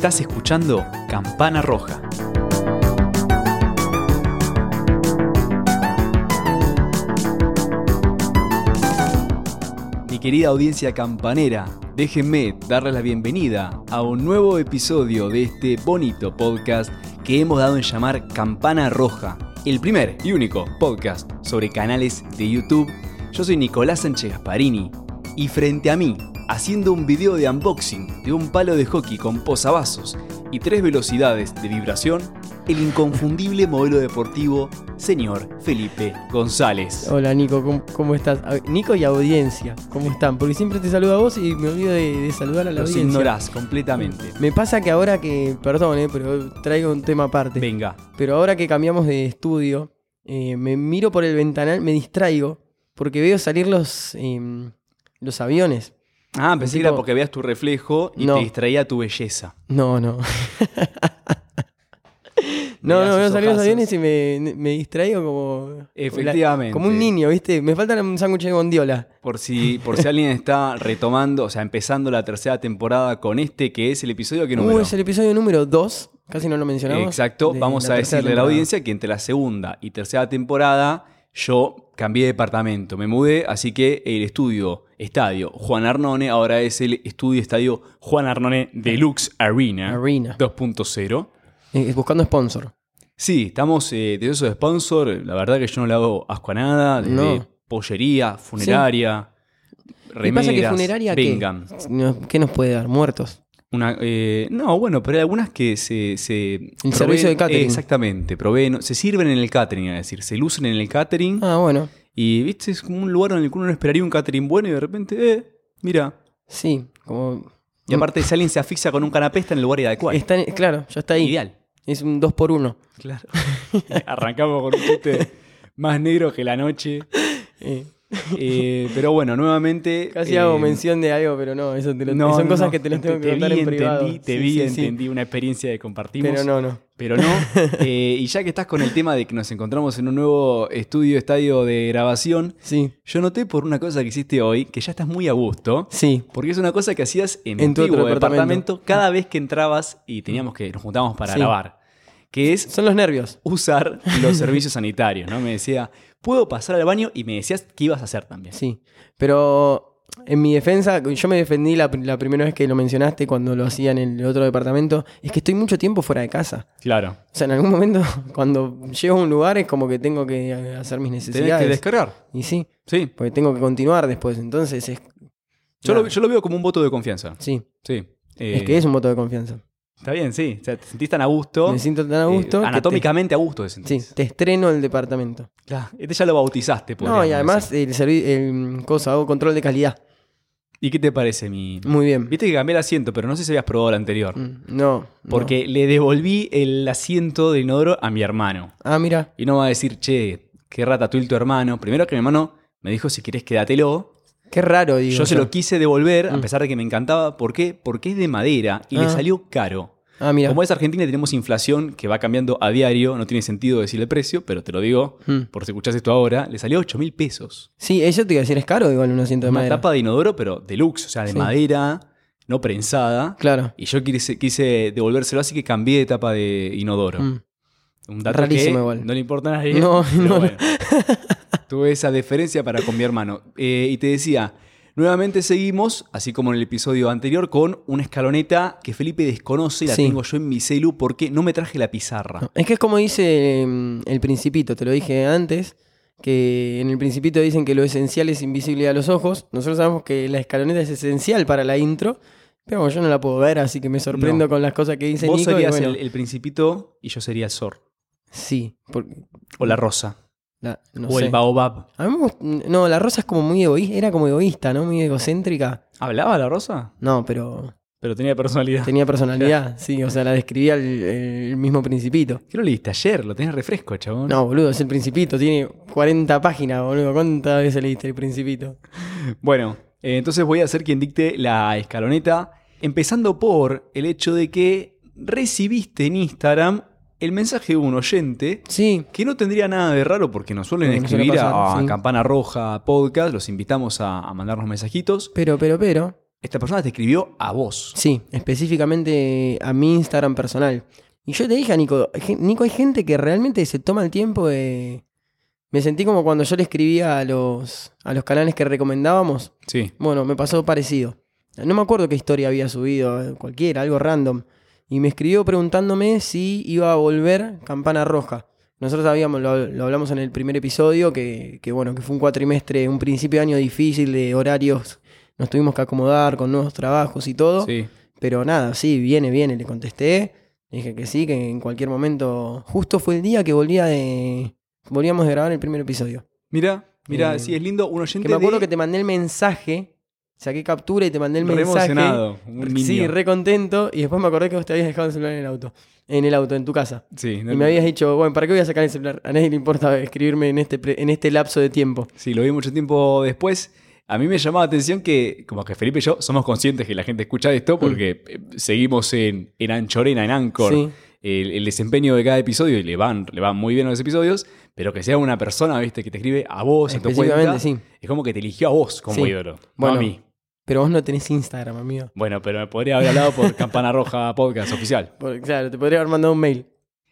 Estás escuchando Campana Roja. Mi querida audiencia campanera, déjenme darles la bienvenida a un nuevo episodio de este bonito podcast que hemos dado en llamar Campana Roja, el primer y único podcast sobre canales de YouTube. Yo soy Nicolás Sánchez Gasparini y frente a mí, haciendo un video de unboxing de un palo de hockey con posavasos y tres velocidades de vibración, el inconfundible modelo deportivo, señor Felipe González. Hola Nico, ¿cómo, cómo estás? Nico y audiencia, ¿cómo están? Porque siempre te saludo a vos y me olvido de, de saludar a la Los audiencia. ignorás completamente. Me pasa que ahora que, perdón, eh, pero traigo un tema aparte. Venga, Pero ahora que cambiamos de estudio, eh, me miro por el ventanal, me distraigo porque veo salir los, em, los aviones. Ah, pensé que era porque veías tu reflejo y No. te distraía tu belleza. No, no. No, no, veo salir los aviones y me, me distraigo como. Efectivamente. Como un niño, ¿viste? Me falta un sándwich de bondiola. Por si, por si alguien está retomando, o sea, empezando la tercera temporada con este, que es el episodio que número. Uh, es el episodio número 2. Casi no lo mencionamos. Exacto, vamos a decirle a la audiencia que entre la segunda y tercera temporada yo cambié de departamento, me mudé, así que el estudio estadio Juan Arnone ahora es el estudio estadio Juan Arnone Deluxe Arena, Arena. 2.0. Eh, buscando sponsor. Sí, estamos eh, deseosos de sponsor. La verdad que yo no le hago asco a nada. Desde No. pollería, funeraria, ¿Qué remeras. pasa que funeraria qué? vengan. ¿Qué nos puede dar? Muertos. Una, eh, no, bueno, pero hay algunas que se. se El servicio de catering. Exactamente, proveen, se sirven en el catering, es decir, se lucen en el catering. Ah, bueno. Y viste, es como un lugar en el que uno no esperaría un catering bueno y de repente, eh, mira. Sí, como. Y aparte, si alguien se asfixia con un canapé, está en el lugar adecuado. Está en- claro, ya está ahí. Ideal. Es un 2 por 1 Claro. Arrancamos con un chiste más negro que la noche. Eh, pero bueno, nuevamente. casi eh, hago mención de algo, pero no, eso te lo- no, son no, cosas no. que te las tengo que Te contar vi, en privado. Entendí, te Sí, vi, sí, sí. entendí una experiencia que compartimos. Pero no, no. Pero no. Eh, y ya que estás con el tema de que nos encontramos en un nuevo estudio, estadio de grabación, Sí, yo noté por una cosa que hiciste hoy que ya estás muy a gusto. sí. Porque es una cosa que hacías en, En tu antiguo departamento. departamento cada vez que entrabas y teníamos que nos juntábamos para grabar. Que es Son los nervios. usar los servicios sanitarios, ¿no? Me decía, ¿puedo pasar al baño? Y me decías qué ibas a hacer también. Sí. Pero en mi defensa, yo me defendí la, la primera vez que lo mencionaste cuando lo hacía en el otro departamento, es que estoy mucho tiempo fuera de casa. Claro. O sea, en algún momento, cuando llego a un lugar, es como que tengo que hacer mis necesidades. que descargar. Y sí, Sí. porque tengo que continuar después. Entonces es. Yo nada. lo, yo lo veo como un voto de confianza. Sí, Sí. Eh, es que es un voto de confianza. Está bien, sí. O sea, te sentís tan a gusto. Me siento tan a eh, gusto. anatómicamente a gusto te sentís. sí, te estreno el departamento. Claro. Este ya lo bautizaste, No, y además el, el cosa, hago control de calidad. ¿Y qué te parece mi...? Muy bien. Viste que cambié el asiento, pero no sé si habías probado el anterior. Mm, No. no. Porque le devolví el asiento de inodoro a mi hermano. Ah, mira. Y no va a decir, che, qué ratatouille tu hermano. Primero que mi hermano me dijo, si querés, quédatelo. Qué raro, digo. Yo se lo quise devolver, a Mm. pesar de que me encantaba. ¿Por qué? Porque es de madera y le Ah. salió caro. Ah, mira. Como es Argentina y tenemos inflación que va cambiando a diario, no tiene sentido decir el precio, pero te lo digo, Mm. por si escuchás esto ahora, le salió 8 mil pesos. Sí, eso te iba a decir, es caro igual un asiento de Una madera. tapa de inodoro, pero deluxe, o sea, de Sí. madera, no prensada. Claro. Y yo quise, quise devolvérselo, así que cambié de tapa de inodoro. Mm. Un dato Rarísimo que igual. no le importa a nadie. No, no, bueno. Tuve esa deferencia para con mi hermano. Eh, y te decía, nuevamente seguimos, así como en el episodio anterior, con una escaloneta que Felipe desconoce, la Sí. tengo yo en mi celu porque no me traje la pizarra. No, Es que es como dice mm, el principito, te lo dije antes, que en el principito dicen que lo esencial es invisible a los ojos. Nosotros sabemos que la escaloneta es esencial para la intro, pero yo no la puedo ver, así que me sorprendo No. con las cosas que dice Vos Nico. y serías bueno, el, el principito y yo sería el Sor. Sí, por- O la Rosa. La- no o sé. el Baobab. A mí me no, la rosa es como muy egoísta, era como egoísta, ¿no? Muy egocéntrica. ¿Hablaba la Rosa? No, pero Pero tenía personalidad. tenía personalidad, sí, o sea, la describía el, el mismo principito. ¿Qué lo leíste ayer? Lo tenés refresco, chabón. No, boludo, es el principito, tiene 40 páginas, boludo. ¿Cuántas veces leíste el principito? Bueno, eh, entonces voy a ser quien dicte la escaloneta, empezando por el hecho de que recibiste en Instagram el mensaje de un oyente Sí, que no tendría nada de raro porque nos suelen escribir a, pasar, a sí. Campana Roja Podcast, los invitamos a, a mandarnos mensajitos. pero, pero, pero. Esta persona te escribió a vos. Sí, específicamente a mi Instagram personal. Y yo te dije a Nico, Nico, hay gente que realmente se toma el tiempo de... Me sentí como cuando yo le escribía a los, a los canales que recomendábamos. Sí. Bueno, me pasó parecido. No me acuerdo qué historia había subido, eh, cualquiera, algo random. Y me escribió preguntándome si iba a volver Campana Roja. Nosotros habíamos, lo, lo hablamos en el primer episodio, que, que bueno, que fue un cuatrimestre, un principio de año difícil de horarios. Nos tuvimos que acomodar con nuevos trabajos y todo. Sí. Pero nada, sí, viene, viene, le contesté. Dije que sí, que en cualquier momento. Justo fue el día que volvía de. Volvíamos de grabar el primer episodio. Mira, mira, Eh, sí, es lindo. Un oyente Que me acuerdo de- que te mandé el mensaje. Saqué captura y te mandé el re mensaje. emocionado. Un niño. Sí, re contento. Y después me acordé que vos te habías dejado el celular en el auto. En el auto, en tu casa. Sí, no- Y me habías dicho, bueno, ¿para qué voy a sacar el celular? A nadie le importa escribirme en este, pre- en este lapso de tiempo. Sí, lo vi mucho tiempo después. A mí me llamaba la atención que, como que Felipe y yo somos conscientes que la gente escucha esto porque eh, seguimos en, en Anchorena, en Anchor, Mm. Sí. el, el desempeño de cada episodio y le van, le van muy bien a los episodios, pero que sea una persona, viste, que te escribe a vos, en tu cuenta, sí. es como que te eligió a vos como Sí. ídolo, no Bueno. a mí. Pero vos no tenés Instagram, amigo. Bueno, pero me podría haber hablado por Campana Roja Podcast oficial. Porque, claro, te podría haber mandado un mail.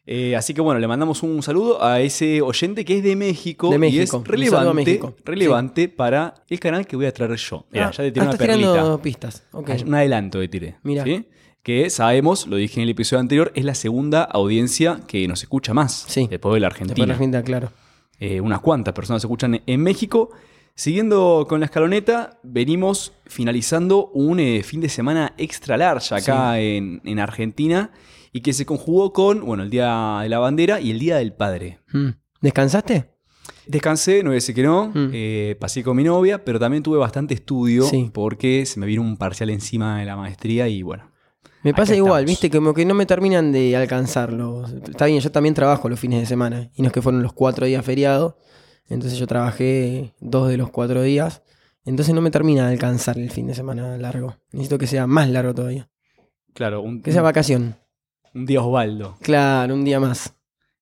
Eh, así que bueno, le mandamos un saludo a ese oyente que es de México, De y México. es relevante, México. relevante para el canal que voy a traer yo. Mira, Ah, ya te ah, tiré una estás perlita. pistas. Ok. Un adelanto de tiré. Mira. ¿sí? Que sabemos, lo dije en el episodio anterior, es la segunda audiencia que nos escucha más. Sí. Después de la Después Argentina. la Argentina, claro. Eh, unas cuantas personas se escuchan en México. Siguiendo con la escaloneta, venimos finalizando un eh, fin de semana extra large acá en, en Argentina y que se conjugó con, bueno, el Día de la Bandera y el Día del Padre. Mm. ¿Descansaste? Descansé, no voy a decir que no, Mm. eh, pasé con mi novia, pero también tuve bastante estudio Sí. porque se me vino un parcial encima de la maestría y bueno. Me pasa igual, estamos. viste, como que no me terminan de alcanzarlo. Está bien, yo también trabajo los fines de semana. Y no es que fueron los cuatro días feriados. Entonces yo trabajé dos de los cuatro días. Entonces no me termina de alcanzar el fin de semana largo. Necesito que sea más largo todavía. Claro, un, Que sea vacación. un día Osvaldo. Claro, un día más.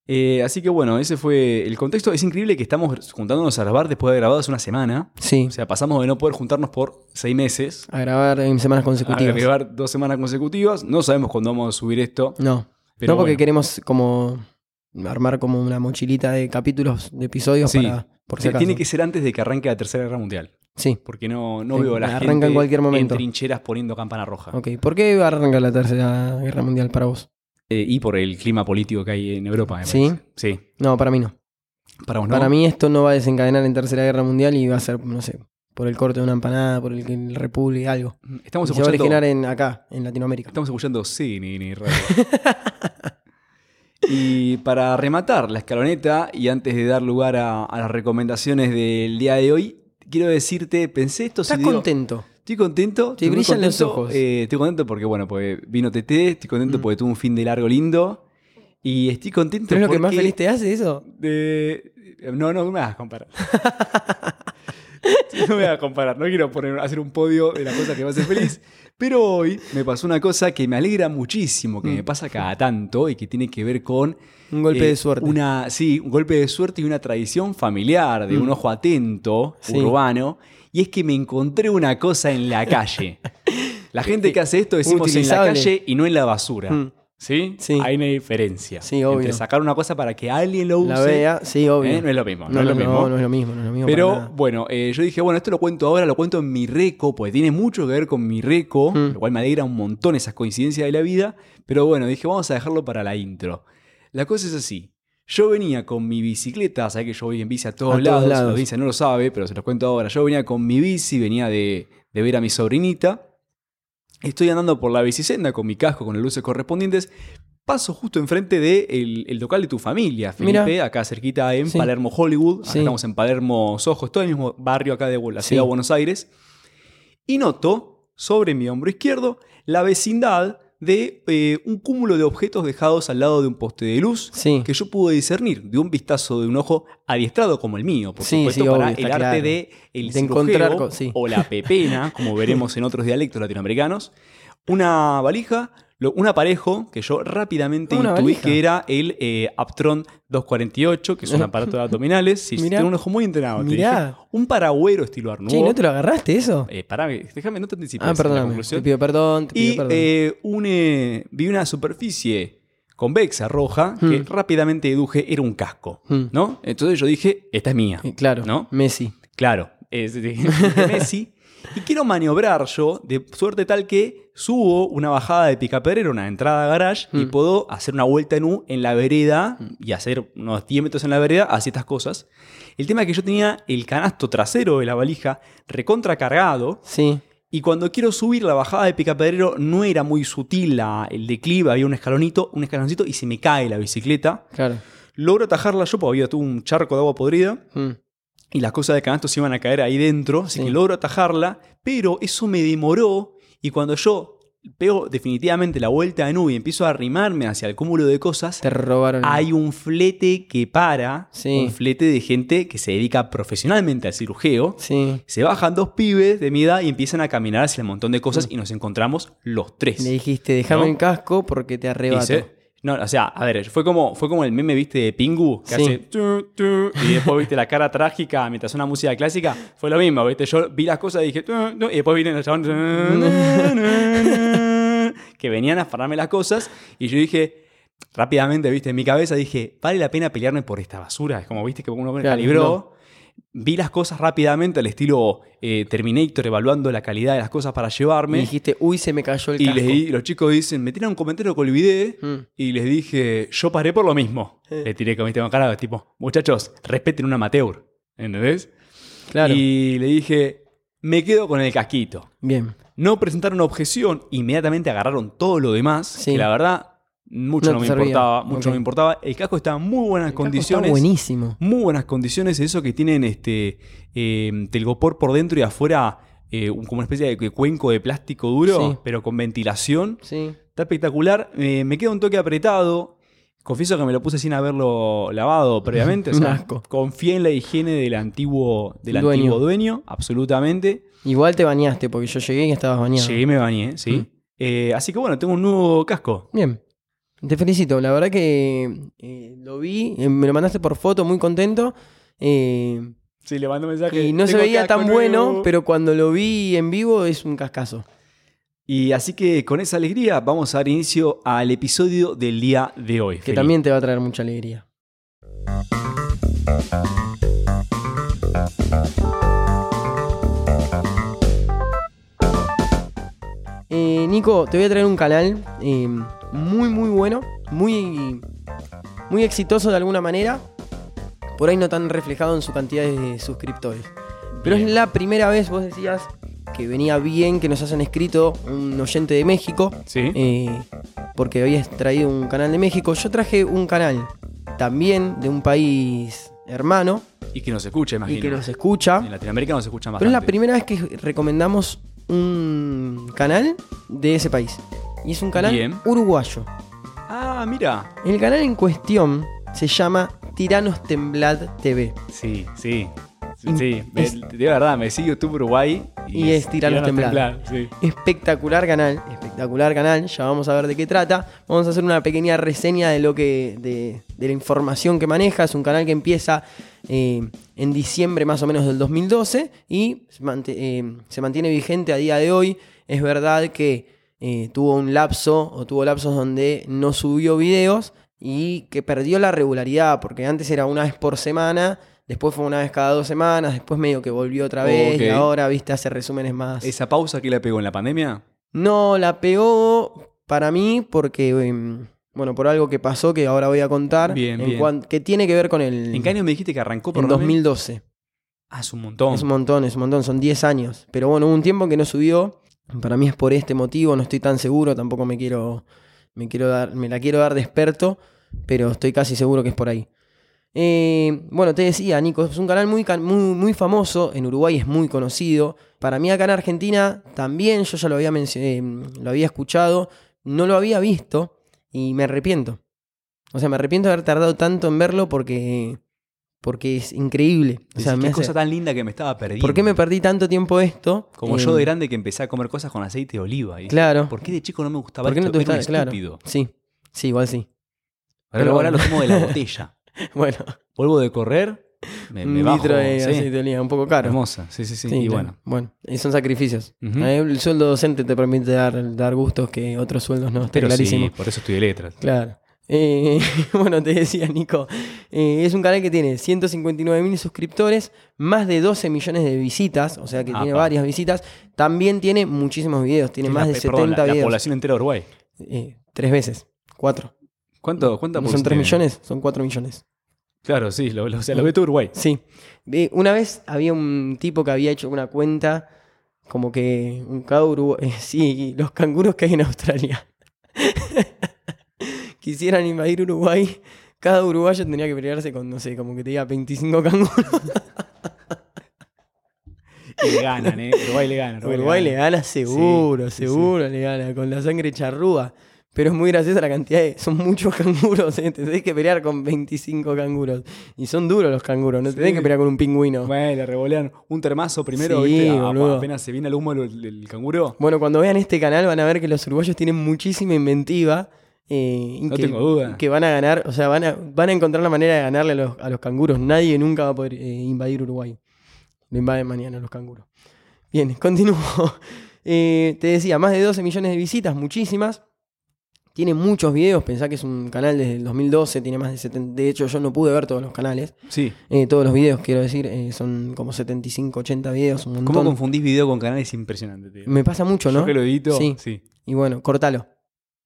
Eh, así que bueno, ese fue el contexto. Es increíble que estamos juntándonos a grabar después de haber grabado hace una semana. Sí, O sea, pasamos de no poder juntarnos por seis meses a grabar en semanas a consecutivas. grabar dos semanas consecutivas. No sabemos cuándo vamos a subir esto. No, Pero no porque bueno. queremos como armar como una mochilita de capítulos, de episodios Sí. para... Por si Sí, tiene que ser antes de que arranque la Tercera Guerra Mundial. Sí, Porque no, no Sí, veo a la arranca gente en cualquier momento. en trincheras poniendo campana roja. ok. ¿Por qué va a arrancar la tercera guerra mundial para vos? Eh, y por el clima político que hay en Europa. me ¿Sí? Sí. No, para mí no. Para vos no. Para mí esto no va a desencadenar en tercera guerra mundial y va a ser, no sé, por el corte de una empanada, por el, el república, algo. Estamos Y se va a escuchando, originar en, acá, en Latinoamérica. estamos escuchando sí, ni, ni radio. y para rematar la escaloneta y antes de dar lugar a, a las recomendaciones del día de hoy, quiero decirte, pensé esto si ¿Estás digo- contento? Estoy contento. Te brillan los ojos. eh, estoy contento porque, bueno, pues vino TT, estoy contento Mm. porque tuve un fin de largo lindo. Y estoy contento ¿Pero es lo que más feliz te hace eso? No, no, me hagas comparar. no me hagas comparar. No quiero poner, hacer un podio de la cosa que me hace feliz. Pero hoy me pasó una cosa que me alegra muchísimo, que Mm. me pasa cada tanto y que tiene que ver con. Un golpe eh, de suerte. Una, sí, un golpe de suerte y una tradición familiar, de Mm. un ojo atento, Sí. urbano. Y es que me encontré una cosa en la calle. La gente que hace esto decimos en la calle y no en la basura. Mm. ¿Sí? Sí. Hay una diferencia. Sí, obvio. Entre sacar una cosa para que alguien lo use. La vea, sí, obvio. ¿eh? No es lo mismo. No, No, es no, lo mismo. no, no es lo mismo, no es lo mismo. Pero bueno, eh, yo dije, bueno, esto lo cuento ahora, lo cuento en mi reco, porque tiene mucho que ver con mi reco, Mm. lo cual me alegra un montón esas coincidencias de la vida. Pero bueno, dije, vamos a dejarlo para la intro. La cosa es así. Yo venía con mi bicicleta, sabés que yo voy en bici a todos, A todos lados, lados. la audiencia no lo sabe, pero se los cuento ahora. Yo venía con mi bici, venía de, de ver a mi sobrinita. Estoy andando por la bicicenda con mi casco, con las luces correspondientes. Paso justo enfrente del de el local de tu familia, Felipe, acá cerquita en Sí. Palermo, Hollywood. Acá Sí. estamos en Palermo, Sojos, todo el mismo barrio acá de la ciudad de Buenos Aires. Y noto sobre mi hombro izquierdo la vecindad de eh, un cúmulo de objetos dejados al lado de un poste de luz Sí. que yo pude discernir de un vistazo de un ojo adiestrado como el mío, por Sí, supuesto, sí, para obvio, el arte claro. de el De encontrar o la pepena, como veremos en otros dialectos latinoamericanos. Una valija, Lo- un aparejo que yo rápidamente intuí valija. que era el eh, Aptron 248, que es un aparato de abdominales. Sí, Mirá. tiene un ojo muy entrenado. Mirá. dije. Un paragüero estilo Arnulfo. Che, ¿no te lo agarraste eso? Eh, pará, déjame, no te anticipes ah, perdóname. Te pido perdón, te pido Y perdón. eh, un, eh, vi una superficie convexa roja que Hmm. rápidamente deduje era un casco, Hmm. ¿no? Entonces yo dije, esta es mía. Eh, claro, ¿no? Messi. Claro, es Messi. Y quiero maniobrar yo de suerte tal que subo una bajada de Picaperero, una entrada a garage, y Mm. puedo hacer una vuelta en U en la vereda y hacer unos 10 metros en la vereda, así estas cosas. El tema es que yo tenía el canasto trasero de la valija recontra cargado, Sí. y cuando quiero subir la bajada de Picaperero no era muy sutil la- el declive, había un escalonito, un escaloncito y se me cae la bicicleta. Claro. Logro atajarla yo, porque había tuvo un charco de agua podrida Mm. Y las cosas de canasto se iban a caer ahí dentro, así Sí. que logro atajarla, pero eso me demoró y cuando yo pego definitivamente la vuelta de nube y empiezo a arrimarme hacia el cúmulo de cosas, Te robaron. hay un flete que para, Sí. un flete de gente que se dedica profesionalmente al cirujeo. Sí. Se bajan dos pibes de mi edad y empiezan a caminar hacia un montón de cosas y nos encontramos los tres. Mm. Le dijiste, déjame ¿No? el casco porque te arrebato. Dice- no, o sea, a ver, fue como, fue como el meme, viste, de Pingu, que Sí. hace tu, tu, y después viste la cara trágica mientras una música clásica. Fue lo mismo, viste. Yo vi las cosas y dije, tu, y después na, na, na, que venían a afanarme las cosas, y yo dije, rápidamente, viste, en mi cabeza dije, vale la pena pelearme por esta basura. Es como, viste, que uno Claro, calibró. no. Vi las cosas rápidamente al estilo eh, Terminator, evaluando la calidad de las cosas para Me llevarme. dijiste, uy, se me cayó el Y casco. les di- los chicos dicen, me tiran un comentario que olvidé. Mm. Y les dije, yo paré por lo mismo. Eh. Le tiré con mi tema cara, tipo, muchachos, respeten un amateur. ¿Entendés? Claro. Y le dije, me quedo con el casquito. Bien. No presentaron objeción, inmediatamente agarraron todo lo demás. Sí. Que la verdad, mucho No me servía. importaba. Mucho no me importaba. El casco está en muy buenas El condiciones. Está buenísimo. Muy buenas condiciones, eso que tienen este eh, telgopor por dentro y afuera eh, un- como una especie de cuenco de plástico duro, Sí. pero con ventilación. Sí. Está espectacular. Eh, me queda un toque apretado. Confieso que me lo puse sin haberlo lavado previamente. O sea, asco. confié en la higiene del antiguo, del Dueño. antiguo dueño, absolutamente. Igual te bañaste porque yo llegué y estabas bañado. Llegué y me bañé, sí. Mm. Eh, así que bueno, tengo un nuevo casco. Bien. Te felicito. La verdad que eh, lo vi, eh, me lo mandaste por foto, muy contento. eh, Sí, le mando mensaje. y no se "Tengo veía tan bueno, nuevo". pero cuando lo vi en vivo es un cascazo. Y así que con esa alegría vamos a dar inicio al episodio del día de hoy. Que también te va a traer mucha alegría. Nico, te voy a traer un canal eh, muy, muy bueno, muy, muy exitoso de alguna manera. Por ahí no tan reflejado en su cantidad de suscriptores. Pero Bien. es la primera vez, vos decías, que venía bien que nos hayan escrito un oyente de México. Sí. eh, porque habías traído un canal de México. Yo traje un canal también de un país hermano y que nos escuche, imagino. y que nos escucha. En Latinoamérica nos escuchan Pero es la primera vez que recomendamos un canal de ese país. Y es un canal Bien. uruguayo. Ah, mira. El canal en cuestión se llama Tiranos Temblad TV. Sí, sí. Sí, es- de verdad, me sigue YouTube Uruguay. Y es Tiranos Temblar. sí. Espectacular canal, espectacular canal. Ya vamos a ver de qué trata. Vamos a hacer una pequeña reseña de lo que. de, de la información que maneja. Es un canal que empieza eh, en diciembre más o menos del 2012 y se, mant- eh, se mantiene vigente a día de hoy. Es verdad que eh, tuvo un lapso o tuvo lapsos donde no subió videos y que perdió la regularidad, porque antes era una vez por semana. Después fue una vez cada dos semanas, después medio que volvió otra vez y ahora, viste, hace resúmenes más. ¿Esa pausa que le pegó en la pandemia? No, la pegó para mí porque, em, bueno, por algo que pasó que ahora voy a contar. Bien, en bien. que tiene que ver con el. ¿En qué año me dijiste que arrancó por En 2012. Ah, es un montón. Es un montón, es un montón, son 10 años. Pero bueno, hubo un tiempo en que no subió. Para mí es por este motivo, no estoy tan seguro, tampoco me quiero. Me quiero dar. Me la quiero dar de experto, pero estoy casi seguro que es por ahí. Eh, bueno, te decía, Nico, es un canal muy, muy, muy famoso, en Uruguay es muy conocido. Para mí acá en Argentina también, yo ya lo había, eh, lo había escuchado, no lo había visto y me arrepiento. O sea, me arrepiento de haber tardado tanto en verlo porque, porque es increíble. O sea, me hace- cosa tan linda que me estaba perdiendo. ¿Por qué me perdí tanto tiempo esto? Como Eh, yo de grande que empecé a comer cosas con aceite de oliva. Y Claro. ¿Por qué de chico no me gustaba ¿Por qué no te Era un gusta? Claro. estúpido. Sí, sí, igual sí. Ahora, Pero ahora bueno. lo tomo de la botella. Bueno, Vuelvo de correr, me, me un bajo. litro de sí. aceite de oliva, un poco caro. Hermosa, sí, sí, sí. Sí, y claro. bueno. Bueno, y son sacrificios. El sueldo docente te permite dar, dar gustos que otros sueldos no, está Pero clarísimo. sí, por eso estudié letras. Claro. Eh, bueno, te decía, Nico, eh, es un canal que tiene 159 mil suscriptores, más de 12 millones de visitas, o sea que tiene varias visitas. También tiene muchísimos videos, tiene Es más la- de perdón, 70 la, la videos. población entera de Uruguay. Eh, tres veces, cuatro. ¿Cuánto, cuánta ¿No son población 3 tiene? millones? Son 4 millones. Claro, sí, lo, lo- o sea, lo ve todo Uruguay. Sí. Una vez había un tipo que había hecho una cuenta como que un cada sí, los canguros que hay en Australia. Quisieran invadir Uruguay, cada uruguayo tendría que pelearse con, no sé, como que te diga 25 canguros. Y le ganan, ¿eh? Uruguay le gana. Uruguay le gana seguro, Sí, sí, seguro le gana, con la sangre charrúa. Pero es muy graciosa la cantidad de... Son muchos canguros, ¿eh? te tenés que pelear con 25 canguros. Y son duros los canguros, no te tenés que pelear con un pingüino. Bueno, le revolean un termazo primero, Sí, ¿viste? A- boludo. apenas se viene el humo del, del canguro. Bueno, cuando vean este canal van a ver que los uruguayos tienen muchísima inventiva. Eh, No que, tengo duda. Que van a ganar, o sea, van a, van a encontrar la manera de ganarle a los, a los canguros. Nadie nunca va a poder eh, invadir Uruguay. Lo invaden mañana los canguros. Bien, continúo. Eh, te decía, más de 12 millones de visitas, muchísimas. Tiene muchos videos, pensá que es un canal desde el 2012, tiene más de 70. De hecho, yo no pude ver todos los canales. Sí. Todos los videos, quiero decir, son como 75, 80 videos, un montón. ¿Cómo confundís video con canal? Es impresionante, tío. Me pasa mucho, ¿no? Yo que lo edito, Sí. sí. Y bueno, cortalo.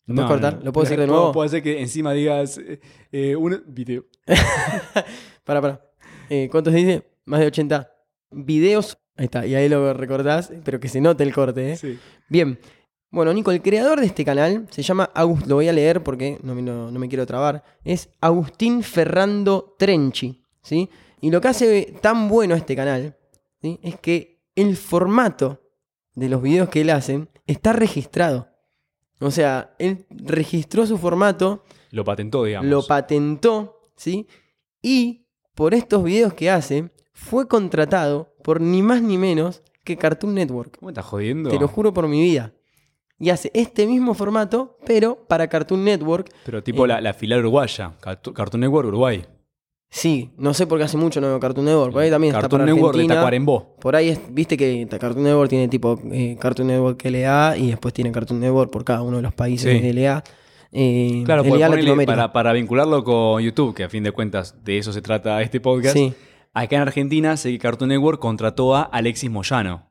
¿Lo puedes cortar? ¿Lo puedo decir de ¿Puedo- nuevo? Puedo hacer que encima digas eh, eh, un video. Para, para. Eh, ¿Cuántos dice? Más de 80 videos. Ahí está, y ahí lo recordás, pero que se note el corte, ¿eh? Sí. Bien. Bueno, Nico, el creador de este canal se llama Agust, lo voy a leer porque no me, no- no me quiero trabar. Es Agustín Ferrando Trenchi, ¿sí? Y lo que hace tan bueno este canal, ¿sí? Es que el formato de los videos que él hace está registrado. O sea, él registró su formato Lo patentó, digamos. lo patentó, ¿sí? Y por estos videos que hace, fue contratado por ni más ni menos que Cartoon Network. ¿Cómo me estás jodiendo? Te lo juro por mi vida. Y hace este mismo formato, pero para Cartoon Network. Pero tipo Eh. la, la filial uruguaya. Cartoon Network Uruguay. Sí, no sé por qué hace mucho no veo Cartoon Network. Por ahí también está Cartoon para Network de Argentina. Tacuarembó. Por ahí, es- viste que Cartoon Network tiene tipo eh, Cartoon Network LA y después tiene Cartoon Network por cada uno de los países Sí. de LA. Eh, Claro, LA porque ponele Latinoamérica. para, para vincularlo con YouTube, que a fin de cuentas de eso se trata este podcast. Sí. Acá en Argentina, sé que Cartoon Network contrató a Alexis Moyano,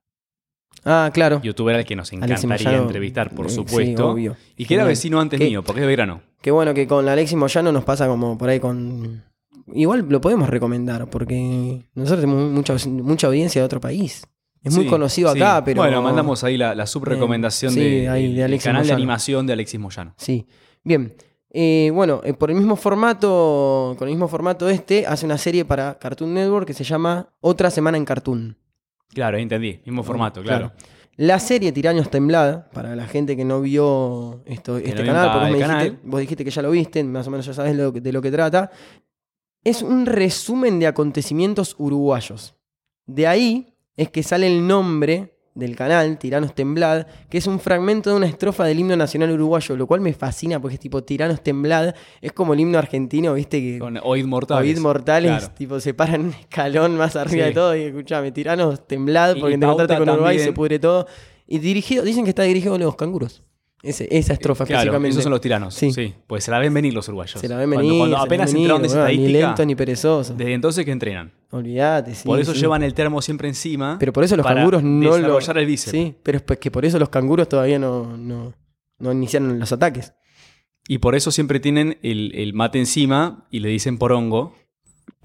Ah, claro. youtuber al que nos encantaría entrevistar, por eh, sí, supuesto. obvio. y que era vecino antes mío, porque es de Belgrano. Qué bueno que con Alexis Moyano nos pasa como por ahí con. Igual lo podemos recomendar, porque nosotros tenemos mucha, mucha audiencia de otro país. Es muy Sí, conocido sí. acá, pero. Bueno, mandamos ahí la, la subrecomendación Eh, sí, de, ahí, del- de del Alexis canal de animación de Alexis Moyano. Sí. Bien. Eh, bueno, eh, por el mismo formato, con el mismo formato este, hace una serie para Cartoon Network que se llama Otra Semana en Cartoon. Claro, entendí. Mismo formato, claro. La serie Tiraños Temblada, para la gente que no vio esto, este no canal, porque me canal. dijiste, vos dijiste que ya lo viste, más o menos ya sabes lo de lo que trata. Es un resumen de acontecimientos uruguayos. De ahí es que sale el nombre del canal, Tiranos Temblad, que es un fragmento de una estrofa del himno nacional uruguayo, lo cual me fascina porque es tipo Tiranos Temblad, es como el himno argentino, viste que Con Oid Mortales. Oíd Mortales, Claro. tipo, se paran un escalón más arriba Sí. de todo y escuchame, tiranos temblad Y porque te encontraste con Uruguay y se pudre todo. Y dirigido, dicen que está dirigido a los canguros. Ese, esa estrofa Claro, específicamente. esos son los tiranos. Sí. Sí. Pues se la ven venir los uruguayos. Se la ven Cuando- venir. Cuando, la apenas ven entraron de venir, esa boludo, Ni estadística, lento ni perezoso. desde entonces que entrenan. Olvídate, sí. por eso sí. llevan el termo siempre encima. Pero por eso los canguros no lo. el bíceps. Sí, pero es pues que por eso los canguros todavía no, no, no iniciaron los ataques. Y por eso siempre tienen el, el mate encima y le dicen porongo.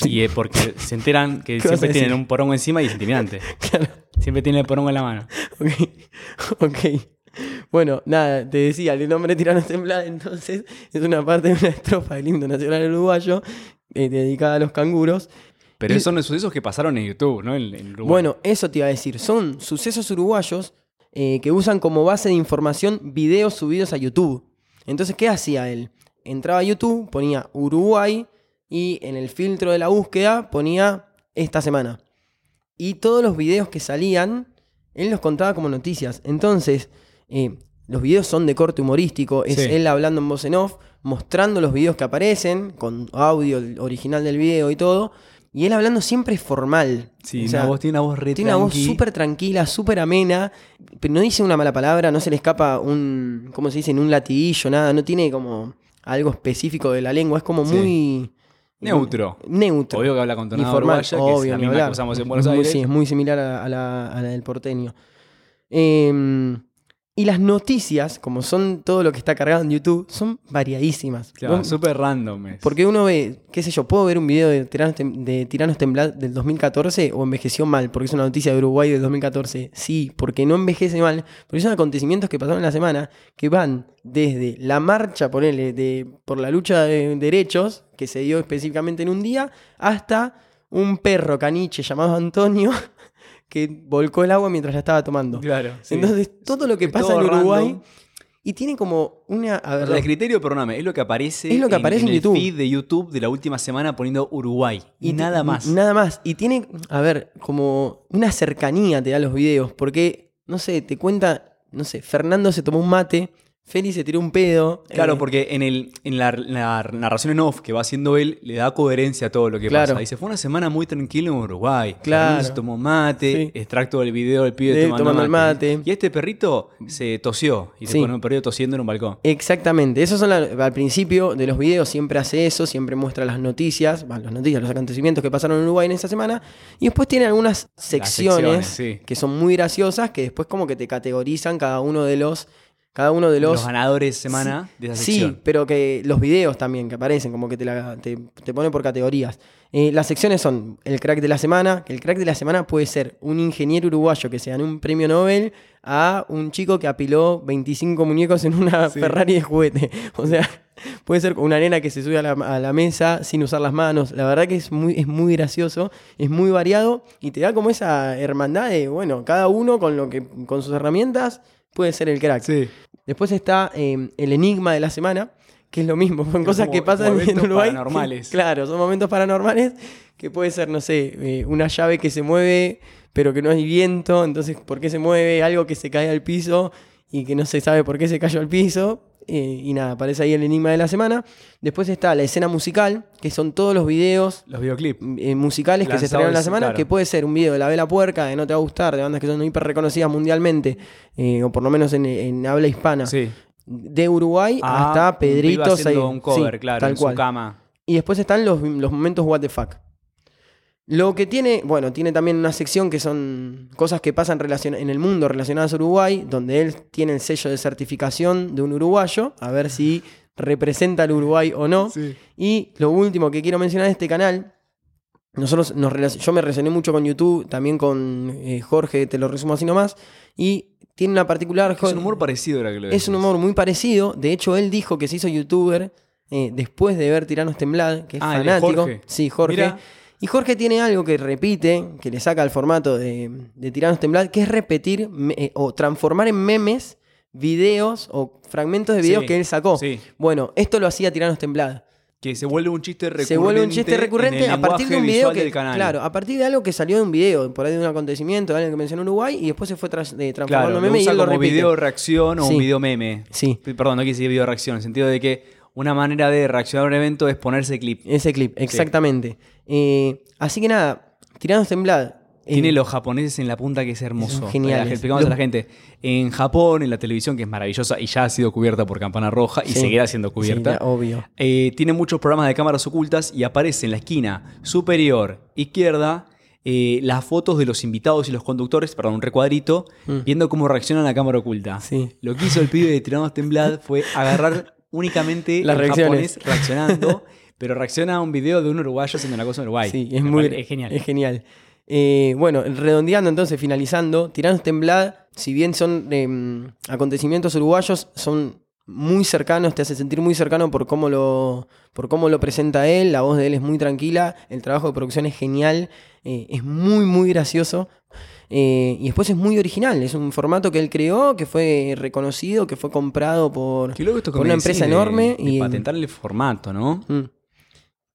Y es porque se enteran que ¿Qué vas a siempre tienen un porongo encima y es intimidante. Claro. Siempre tienen el porongo en la mano. Ok. ok. Bueno, nada, te decía, el nombre Tiranos Temblad, entonces, es una parte de una estrofa del himno nacional uruguayo eh, dedicada a los canguros. Pero Y- esos son los sucesos que pasaron en YouTube, ¿no? En, en Uruguay. Bueno, eso te iba a decir. Son sucesos uruguayos eh, que usan como base de información videos subidos a YouTube. Entonces, ¿qué hacía él? Entraba a YouTube, ponía Uruguay y en el filtro de la búsqueda ponía esta semana. Y todos los videos que salían, él los contaba como noticias. Entonces, eh, los videos son de corte humorístico, es Sí. él hablando en voz en off, mostrando los videos que aparecen, con audio original del video y todo. Y él hablando siempre formal. Sí, O sea, una voz, tiene una voz re tiene una voz súper tranquila, súper amena, pero no dice una mala palabra, no se le escapa un, ¿cómo se dice? Un latiguillo, nada, no tiene como algo específico de la lengua, es como Sí. muy... Neutro. Neutro. Obvio que habla con tonada formal, uruguaya, que es obvio, la misma que usamos en Buenos Aires. Sí, es muy similar a, a la, a la del porteño. Eh, y las noticias, como son todo lo que está cargado en YouTube, son variadísimas. Claro, súper random. es. porque uno ve, qué sé yo, puedo ver un video de Tiranos, Tem- de Tiranos Temblad del 2014 o envejeció mal, porque es una noticia de Uruguay del 2014. Sí, porque no envejece mal, porque son acontecimientos que pasaron en la semana que van desde la marcha, ponele, de, por la lucha de derechos, que se dio específicamente en un día, hasta un perro caniche llamado Antonio que volcó el agua mientras la estaba tomando. Claro. sí. Entonces, todo lo que Es pasa en Uruguay. random. Y tiene como una. A ver, El criterio, perdóname, es lo que aparece, Es lo que aparece en el YouTube. feed de YouTube de la última semana poniendo Uruguay. Y, ti- nada más. Nada más. Y tiene, a ver, como una cercanía te da los videos. Porque, no sé, te cuenta, no sé, Fernando se tomó un mate, Feli se tiró un pedo. Claro, eh, porque en, el, en la, la narración en off que va haciendo él, le da coherencia a todo lo que Claro. pasa. Dice, fue una semana muy tranquila en Uruguay. Claro. Se tomó mate, Sí. extracto del video del pibe De- tomando, tomando el mate. Y este perrito se tosió. Y se Sí. pone un perrito tosiendo en un balcón. Exactamente, esos son la- al principio de los videos siempre hace eso, siempre muestra las noticias, bueno, las noticias, los acontecimientos que pasaron en Uruguay en esa semana, y después tiene algunas secciones, secciones, sí. que son muy graciosas, que después como que te categorizan cada uno de los, cada uno de Los, los, ganadores de semana de esa Sí, pero que los videos también que aparecen, como que te, la- te, por categorías. Eh, las secciones son el crack de la semana, que el crack de la semana puede ser un ingeniero uruguayo que se ganó un premio Nobel a un chico que apiló 25 muñecos en una Sí. Ferrari de juguete. O sea, puede ser una nena que se sube a la, a la mesa sin usar las manos. La verdad que es muy, es muy gracioso, es muy variado y te da como esa hermandad de, bueno, cada uno con, lo que, con sus herramientas puede ser el crack. Sí. Después está eh, el enigma de la semana, que es lo mismo, son cosas como- que pasan en Uruguay. paranormales. Claro, son momentos paranormales que puede ser, no sé, eh, una llave que se mueve pero que no hay viento, entonces ¿por qué se mueve? Algo que se cae al piso y que no se sabe por qué se cayó al piso. Eh, y nada, aparece ahí el enigma de la semana. Después está la escena musical, que son todos los videos Los videoclips. eh, musicales que se estrenaron la semana, claro. que puede ser un video de La Vela Puerca, de No Te Va a Gustar, de bandas que son hiper reconocidas mundialmente, eh, o por lo menos en, en habla hispana, Sí. de Uruguay Ah, hasta un pibe Pedritos haciendo un cover, Sí, claro, tal en cual. su cama. Y después están los, los momentos what the fuck. Lo que tiene, bueno, tiene también una sección que son cosas que pasan relacion- en el mundo relacionadas a Uruguay, donde él tiene el sello de certificación de un uruguayo, a ver si representa al Uruguay o no. Sí. Y lo último que quiero mencionar de este canal, nosotros nos yo me relacioné mucho con YouTube, también con eh, Jorge, te lo resumo así nomás, y tiene una particular... Es un humor parecido ahora que lo Es un humor muy parecido. De hecho, él dijo que se hizo youtuber eh, después de ver Tiranos Temblad, que es Ah, fanático. Jorge. Sí, Jorge. Mirá. Y Jorge tiene algo que repite, que le saca al formato de, de Tiranos Temblad, que es repetir me- eh, o transformar en memes videos o fragmentos de videos Sí, que él sacó. sí. Bueno, esto lo hacía Tiranos Temblad. Que se vuelve un chiste recurrente. Se vuelve un chiste recurrente en el a partir de un video que, claro, a partir de algo que salió de un video, por ahí de un acontecimiento, de alguien que mencionó Uruguay, y después se fue tras- eh, transformando Claro, en lo meme y usa él lo como repite. video reacción o Sí. un video meme. Sí. Perdón, no quise decir video reacción, en el sentido de que una manera de reaccionar a un evento es ponerse clip. Ese clip, exactamente. Eh, así que nada, Tiranos Temblad. eh, Tiene los japoneses en la punta que es hermoso. Gente- explicamos a la gente. En Japón, en la televisión, que es maravillosa y ya ha sido cubierta por Campana Roja y seguirá siendo cubierta. Sí, obvio. Eh, tiene muchos programas de cámaras ocultas y aparece en la esquina superior izquierda eh, las fotos de los invitados y los conductores, perdón, un recuadrito, viendo cómo reacciona la cámara oculta. Mm. Sí. Lo que hizo el pibe de Tiranos Temblad fue agarrar únicamente Las el japonés reaccionando, pero reacciona a un video de un uruguayo haciendo una cosa en Uruguay. Sí, es Me muy es genial. Es genial. Eh, bueno, redondeando entonces, finalizando, Tiranos Temblad, si bien son eh, acontecimientos uruguayos, son muy cercanos, te hace sentir muy cercano por cómo lo, por cómo lo presenta él, la voz de él es muy tranquila, el trabajo de producción es genial, eh, es muy, muy gracioso. Eh, y después es muy original, es un formato que él creó, que fue reconocido, que fue comprado por, una empresa de- enorme. de y, patentar el formato, ¿no? Mm.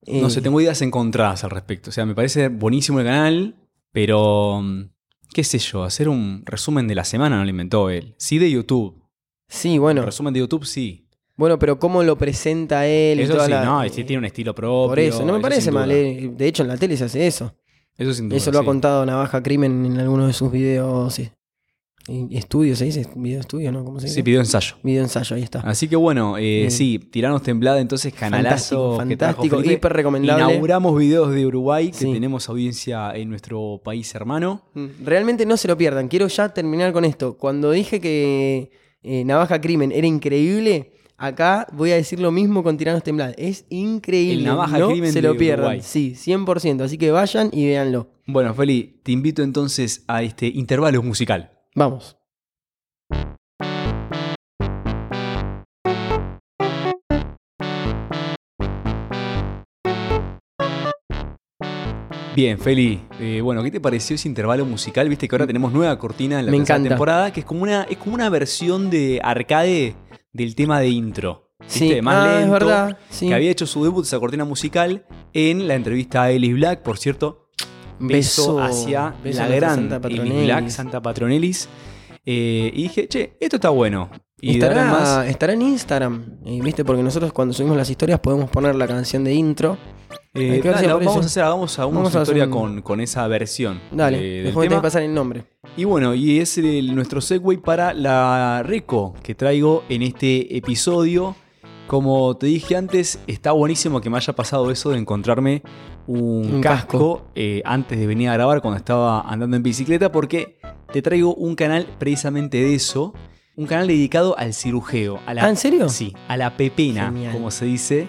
Eh, No sé, tengo ideas encontradas al respecto. O sea, me parece buenísimo el canal, pero. mm, ¿Qué sé yo? Hacer un resumen de la semana no lo inventó él. Sí de YouTube. Sí, bueno. resumen de YouTube sí. Bueno, pero cómo lo presenta él y Eso toda sí, la- no, y sí tiene un estilo propio. Por eso, no me parece mal. duda. eh. De hecho, en la tele se hace eso. Eso sin duda. Eso lo ha contado Navaja Crimen en alguno de sus videos. sí. Estudios, ¿se dice? Video estudio, ¿no? ¿Cómo se dice? Sí, pidió ensayo. Video ensayo, ahí está. Así que bueno, eh, sí, Tiranos Temblada, entonces canalazo. fantástico, fantástico, hiper recomendable. Inauguramos videos de Uruguay, que Sí. tenemos audiencia en nuestro país hermano. Mm, Realmente no se lo pierdan. Quiero ya terminar con esto. Cuando dije que eh, Navaja Crimen era increíble, acá voy a decir lo mismo con Tiranos Temblad. Es increíble. El Navaja no Crimen se lo pierdan. Uruguay. Sí, 100%. Así que vayan y véanlo. Bueno, Feli, te invito entonces a este intervalo musical. Vamos. Bien, Feli, eh, bueno, ¿qué te pareció ese intervalo musical? Viste que ahora tenemos nueva cortina en la Me tercera encanta. temporada, que es como una, es como una versión de arcade del tema de intro. ¿Viste? Sí, Más ah, es lento, verdad. Sí. Que había hecho su debut esa cortina musical en la entrevista a Ellis Black, por cierto. Beso, hacia beso la gran Santa Ellis. Black, Santa Patronelis. Eh, y dije, che, esto está bueno. Y Estará, más, estará en Instagram. Viste, porque nosotros cuando subimos las historias podemos poner la canción de intro. Eh, dale, vamos a hacer, hagamos, hagamos Vamos a una historia un- con, con esa versión Dale, del después tema. que pasar el nombre. Y bueno, y es el- nuestro segue para la reco que traigo en este episodio. Como te dije antes, está buenísimo que me haya pasado eso de encontrarme un, Un casco, casco. eh, antes de venir a grabar cuando estaba andando en bicicleta porque te traigo un canal precisamente de eso. Un canal dedicado al cirujeo. A la, Ah, ¿en serio? Sí, a la pepena, Genial. como se dice.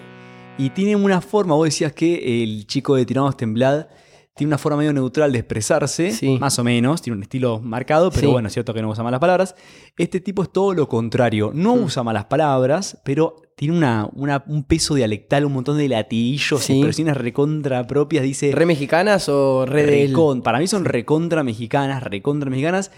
Y tiene una forma, vos decías que el chico de Tiranos Temblad tiene una forma medio neutral de expresarse, Sí. más o menos, tiene un estilo marcado, pero Sí. bueno, es cierto que no usa malas palabras. Este tipo es todo lo contrario, no Mm. usa malas palabras, pero tiene una, una- un peso dialectal, un montón de latiguillos, Sí. expresiones recontra propias, dice... ¿Re mexicanas o re de él? recon- para mí son recontra mexicanas, recontra mexicanas.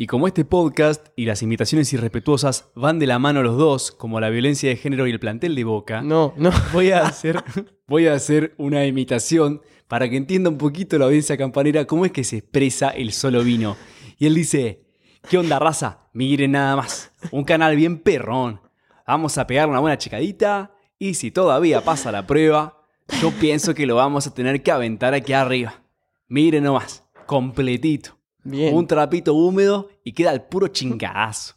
Y como este podcast y las invitaciones irrespetuosas van de la mano los dos, como la violencia de género y el plantel de Boca, No, no. voy, a hacer, voy a hacer una imitación para que entienda un poquito la audiencia campanera cómo es que se expresa el solo vino. Y él dice, ¿qué onda raza? Miren nada más, un canal bien perrón. Vamos a pegar una buena checadita y si todavía pasa la prueba, yo pienso que lo vamos a tener que aventar aquí arriba. Miren nomás, completito. Bien. Un trapito húmedo y queda el puro chingadazo.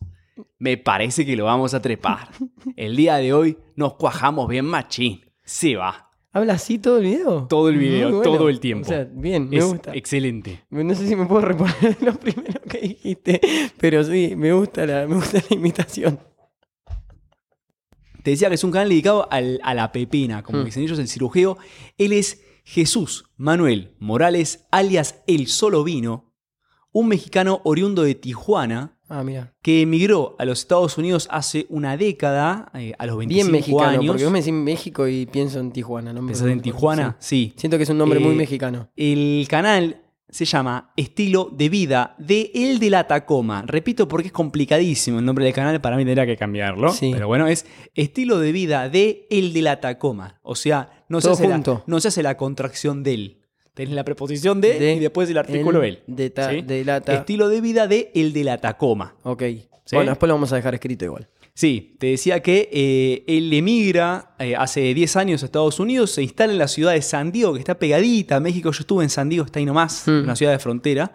Me parece que lo vamos a trepar. El día de hoy nos cuajamos bien machín. Se va. ¿Habla así todo el video? Todo el video, bueno. todo el tiempo. O sea, bien, me es gusta. excelente. No sé si me puedo reponer lo primero que dijiste, pero sí, me gusta la, me gusta la imitación. Te decía que es un canal dedicado al- a la pepina, como Mm. dicen ellos, el cirujeo. Él es Jesús Manuel Morales, alias El Solo Vino, un mexicano oriundo de Tijuana Ah, mira. que emigró a los Estados Unidos hace una década, eh, a los 25 Bien mexicano, años. porque vos me decís México y pienso en Tijuana. ¿no? ¿Pensás en Tijuana? Sí. Sí. Siento que es un nombre muy Eh, mexicano. El canal se llama Estilo de Vida de El de la Tacoma. Repito porque es complicadísimo el nombre del canal, para mí tendría que cambiarlo. Sí. Pero bueno, es Estilo de Vida de El de la Tacoma. O sea, no se, hace la, no se hace la contracción del. Tenés la preposición de, De y después el artículo el. De, ta- ¿sí? Estilo de Vida de El de la Tacoma. Ok. ¿Sí? Bueno, después lo vamos a dejar escrito igual. Sí, te decía que eh, él emigra eh, hace 10 años a Estados Unidos, se instala en la ciudad de San Diego, que está pegadita a México. Yo estuve en San Diego, está ahí nomás, Mm. una ciudad de frontera,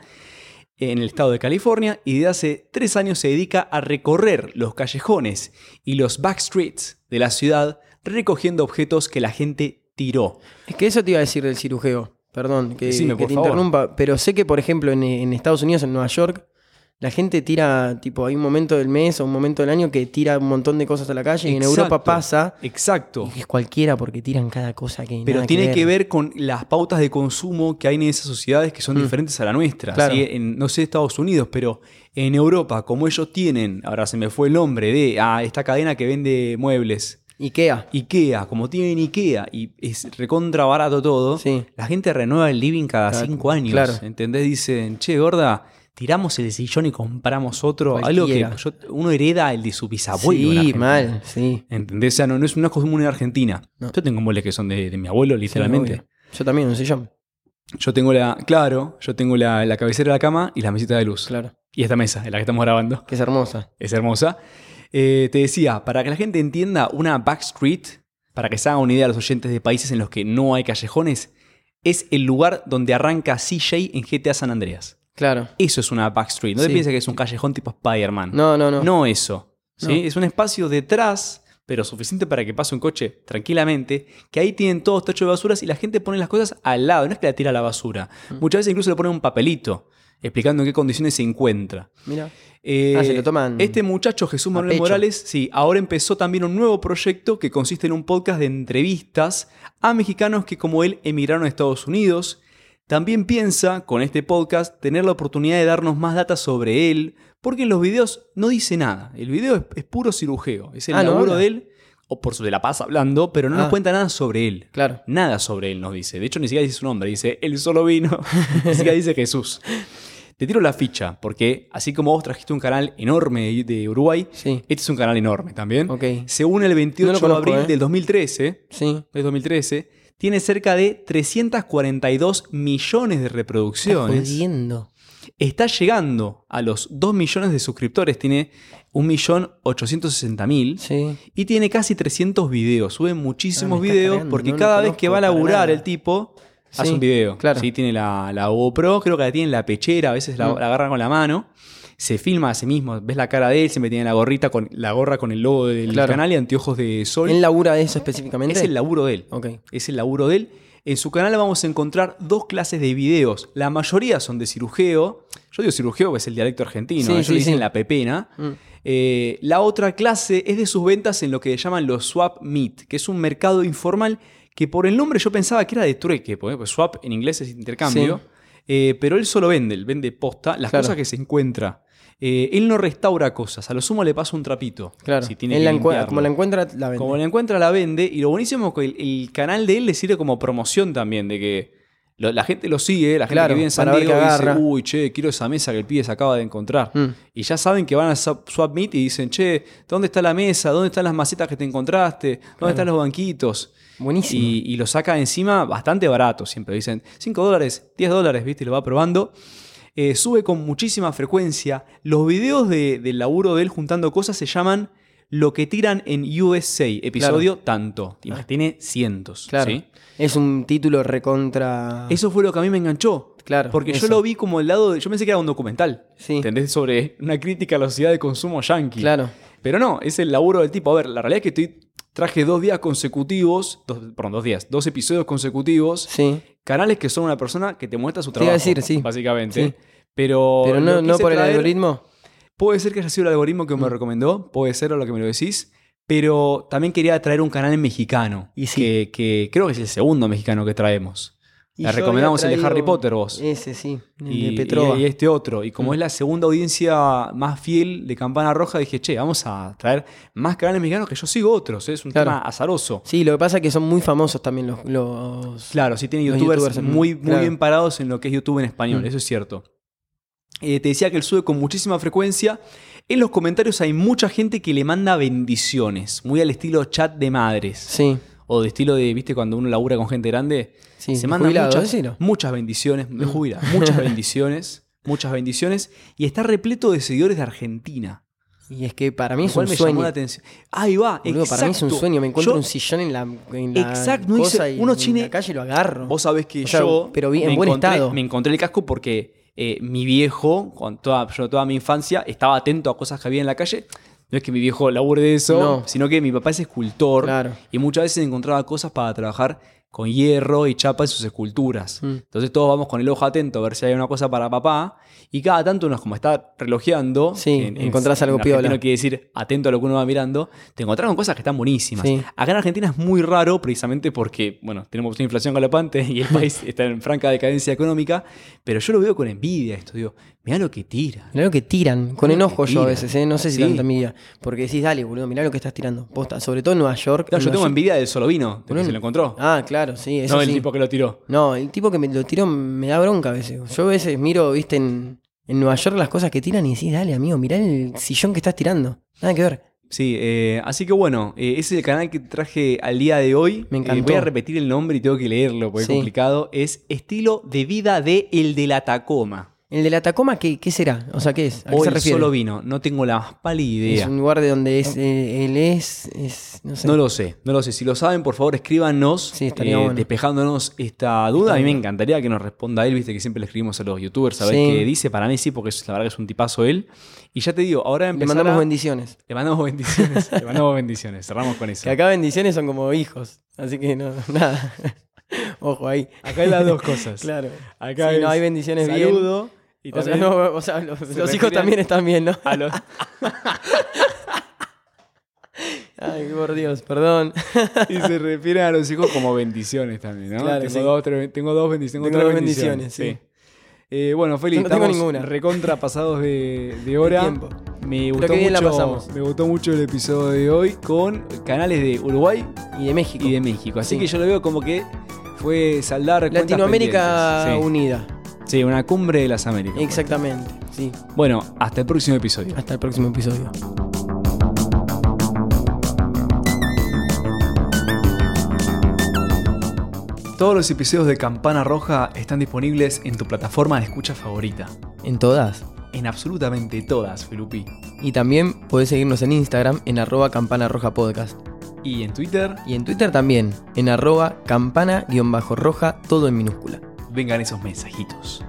en el estado de California, y desde hace 3 años se dedica a recorrer los callejones y los backstreets de la ciudad, recogiendo objetos que la gente tiró. Es que eso te iba a decir del cirujeo. Perdón, que, Decime, que te favor. interrumpa. Pero sé que, por ejemplo, en, en Estados Unidos, en Nueva York, la gente tira, tipo, hay un momento del mes o un momento del año que tira un montón de cosas a la calle. Y en Europa pasa. Exacto. Y es cualquiera porque tiran cada cosa que Pero nada tiene que ver. ver con las pautas de consumo que hay en esas sociedades que son Mm. diferentes a la nuestra. Claro. ¿sí? En, no sé, Estados Unidos, pero en Europa, como ellos tienen, ahora se me fue el nombre de ah, esta cadena que vende muebles, Ikea. IKEA, como tienen IKEA y es recontra barato todo, Sí. la gente renueva el living cada Cada- cinco años. claro. ¿Entendés? Dicen, che, gorda, tiramos el sillón y compramos otro. Algo que yo- uno hereda el de su bisabuelo. sí, mal, sí. ¿Entendés? O sea, no, no es una costumbre en Argentina. No. Yo tengo muebles que son de, de mi abuelo, literalmente. Sí. Yo también, un sillón. yo tengo la. Claro, yo tengo la, la cabecera de la cama y la mesita de luz. Claro. Y esta mesa en la que estamos grabando. Que es hermosa. Es hermosa. Eh, te decía, para que la gente entienda, una backstreet, para que se hagan una idea a los oyentes de países en los que no hay callejones, es el lugar donde arranca CJ en GTA San Andreas. Claro. Eso es una backstreet. No te pienses que es un callejón tipo Spider-Man. No, no, no. No eso. ¿sí? No. Es un espacio detrás, pero suficiente para que pase un coche tranquilamente, que ahí tienen todos techos de basuras y la gente pone las cosas al lado, no es que la tira a la basura. Mm. Muchas veces incluso le ponen un papelito explicando en qué condiciones se encuentra. Mira. Eh, Ah, se lo toman Este muchacho, Jesús Manuel pecho. Morales, sí, ahora empezó también un nuevo proyecto que consiste en un podcast de entrevistas a mexicanos que como él emigraron a Estados Unidos. También piensa, con este podcast, tener la oportunidad de darnos más data sobre él, porque en los videos no dice nada. El video es, es puro cirujeo, es el Ah, ¿no laburo de él, o por su de la paz hablando, pero no nos Ah. cuenta nada sobre él. Claro. Nada sobre él nos dice. De hecho, ni siquiera dice su nombre. Dice, él solo vino. ni siquiera dice Jesús. Te tiro la ficha, porque así como vos trajiste un canal enorme de- Uruguay, Sí. este es un canal enorme también. Ok. Se une el 28 No lo de abril ¿eh? del 2013. Sí. Del 2013. Tiene cerca de 342 millones de reproducciones. jodiendo. Está llegando a los 2 millones de suscriptores. Tiene 1.860.000. Sí. Y tiene casi 300 videos. Sube muchísimos Ah, está videos porque no cada vez que va a laburar el tipo, hace un video. claro. Sí, tiene la, la GoPro, creo que la tiene en la pechera, a veces la, Mm. la con la mano. Se filma a sí mismo, ves la cara de él, siempre tiene la gorrita con la gorra con el logo del Claro. canal y anteojos de sol. ¿Él labura de eso específicamente? es el laburo de él. Ok. Es el laburo de él. En su canal vamos a encontrar dos clases de videos. La mayoría son de cirujeo. Yo digo cirujeo, que es el dialecto argentino. Sí, Ellos sí, le dicen sí. la pepena. Mm. Eh, la otra clase es de sus ventas en lo que llaman los swap meet, que es un mercado informal que por el nombre yo pensaba que era de trueque, porque pues swap en inglés es intercambio, Eh, pero él solo vende, él vende posta las Claro. cosas que se encuentra. Eh, él no restaura cosas, a lo sumo le pasa un trapito. Claro. si tiene Él que la encue- limpiarlo. como la encuentra, la vende. Como la encuentra, la vende. Y lo buenísimo es que el, el canal de él le sirve como promoción también, de que lo- la gente lo sigue, la gente Claro, que vive en San Diego dice, uy, che, quiero esa mesa que el pibe se acaba de encontrar. Mm. Y ya saben que van a Swap Swap Meet y dicen, che, ¿dónde está la mesa? ¿Dónde están las macetas que te encontraste? ¿Dónde están los banquitos? Buenísimo. Y, y lo saca encima bastante barato, siempre dicen 5 dólares, 10 dólares, ¿viste? Y lo va probando. Eh, sube con muchísima frecuencia. Los videos de- del laburo de él juntando cosas se llaman Lo que tiran en USA, episodio tanto. Y Tiene cientos. Claro. ¿sí? Es un título recontra. Eso fue lo que a mí me enganchó. Claro, Porque yo lo vi como el lado de. Yo pensé que era un documental. Sí. ¿Entendés? Sobre una crítica a la sociedad de consumo yankee. Claro. Pero no, es el laburo del tipo. A ver, la realidad es que estoy, traje dos días consecutivos, dos, perdón, dos días, dos episodios consecutivos, Sí. canales que son una persona que te muestra su trabajo. a decir, sí. Básicamente. Sí. Pero, Pero no, por el traer- algoritmo. Puede ser que haya sido el algoritmo que me Mm. recomendó, puede ser a lo que me lo decís. Pero también quería traer un canal mexicano. Y sí. que, que creo que es el segundo mexicano que traemos. Y Le yo recomendamos el de Harry Potter, vos. Ese, sí. El Y, de Petrova. y- y este otro. Y como Mm. es la segunda audiencia más fiel de Campana Roja, dije, che, vamos a traer más canales mexicanos que yo sigo otros. ¿eh? Es un Claro. tema azaroso. Sí, lo que pasa es que son muy famosos también los. los... Claro, sí tiene Los youtubers, youtubers, muy, muy claro. bien parados en lo que es YouTube en español, Mm. eso es cierto. Eh, te decía que él sube con muchísima frecuencia. En los comentarios hay mucha gente que le manda bendiciones, muy al estilo chat de madres. Sí. O de estilo de, viste, cuando uno labura con gente grande, Sí, se mandan jubilado, muchas, bendiciones, me Mm. jubila, muchas bendiciones, muchas bendiciones. Y está repleto de seguidores de Argentina. Y es que para mí es un me sueño. llamó la atención. Ahí va, Boludo, para mí es un exacto. sueño. Me encuentro Yo- un sillón en la, en la Exacto, no cosa y uno en la calle y lo agarro. Vos sabés que O sea, yo. pero bien- en buen encontré- estado. Me encontré el casco porque eh, mi viejo, con toda, yo toda mi infancia, estaba atento a cosas que había en la calle. No es que mi viejo labure de eso, No. sino que mi papá es escultor. Claro. Y muchas veces encontraba cosas para trabajar con hierro y chapa en sus esculturas. Mm. Entonces todos vamos con el ojo atento a ver si hay una cosa para papá. Y cada tanto uno, como está relojeando, Sí, encontrás algo en piola. quiere decir atento a lo que uno va mirando, te encontrás con cosas que están buenísimas. Sí. Acá en Argentina es muy raro precisamente porque, bueno, tenemos una inflación galopante y el país está en franca decadencia económica, pero yo lo veo con envidia esto, digo, mirá lo que tira. Mirá lo que tiran, con enojo yo a tiran. veces, ¿eh? no sé si Sí. tanta envidia. Porque decís, dale, boludo, mirá lo que estás tirando. Posta, sobre todo en Nueva York. Claro, en yo Nueva tengo York- envidia del solo vino, de que se lo encontró. Ah, claro, sí, eso no el sí. tipo que lo tiró. No, el tipo que me lo tiró me da bronca a veces. Yo a veces miro, viste, en, en Nueva York las cosas que tiran y decís, dale, amigo, mirá el sillón que estás tirando. Nada que ver. Sí, eh, así que bueno, eh, ese es el canal que traje al día de hoy. Me Eh, voy a repetir el nombre y tengo que leerlo porque Sí. es complicado. Es Estilo de Vida de El de la Tacoma. El de la Tacoma, ¿qué, qué será? O sea, ¿qué es? ¿A qué se refiere? solo vino, no tengo la más pálida idea. Es un lugar de donde es, eh, él es, es, no sé. No lo sé, no lo sé. Si lo saben, por favor, escríbanos Sí, estaría eh, bueno. despejándonos esta duda. A mí me encantaría que nos responda él, viste que siempre le escribimos a los youtubers a ver Sí. qué dice. Para mí sí, porque es- la verdad que es un tipazo él. Y ya te digo, ahora Le mandamos bendiciones. Le mandamos bendiciones. le mandamos bendiciones. Cerramos con eso. Que acá bendiciones son como hijos. Así que no, nada. Ojo ahí. Acá hay las dos cosas. Claro. Acá Sí, no, hay bendiciones bien. saludo y O sea, también no, o sea, los, se los hijos también están bien, ¿no? a los- Ay, por Dios, perdón. y se refiere a los hijos como bendiciones también, ¿no? Claro, tengo, sí. dos, tres- tengo dos bendiciones. Tengo tres dos bendiciones, sí. Eh, bueno, Feli, no tengo ninguna. recontra pasados de, de hora. tiempo. Me gustó, la mucho, pasamos. me gustó mucho el episodio de hoy con canales de Uruguay Y de México. y de México. Así Sí. que yo lo veo como que fue saldar Latinoamérica unida. Sí. una cumbre de las Américas. Exactamente. Sí. Bueno, hasta el próximo episodio. Hasta el próximo episodio. Todos los episodios de Campana Roja están disponibles en tu plataforma de escucha favorita. En todas. En absolutamente todas, Felupi. Y también podés seguirnos en Instagram en arroba campana roja podcast. Y en Twitter, Y en Twitter también, en arroba campana-roja, todo en minúscula. Vengan esos mensajitos.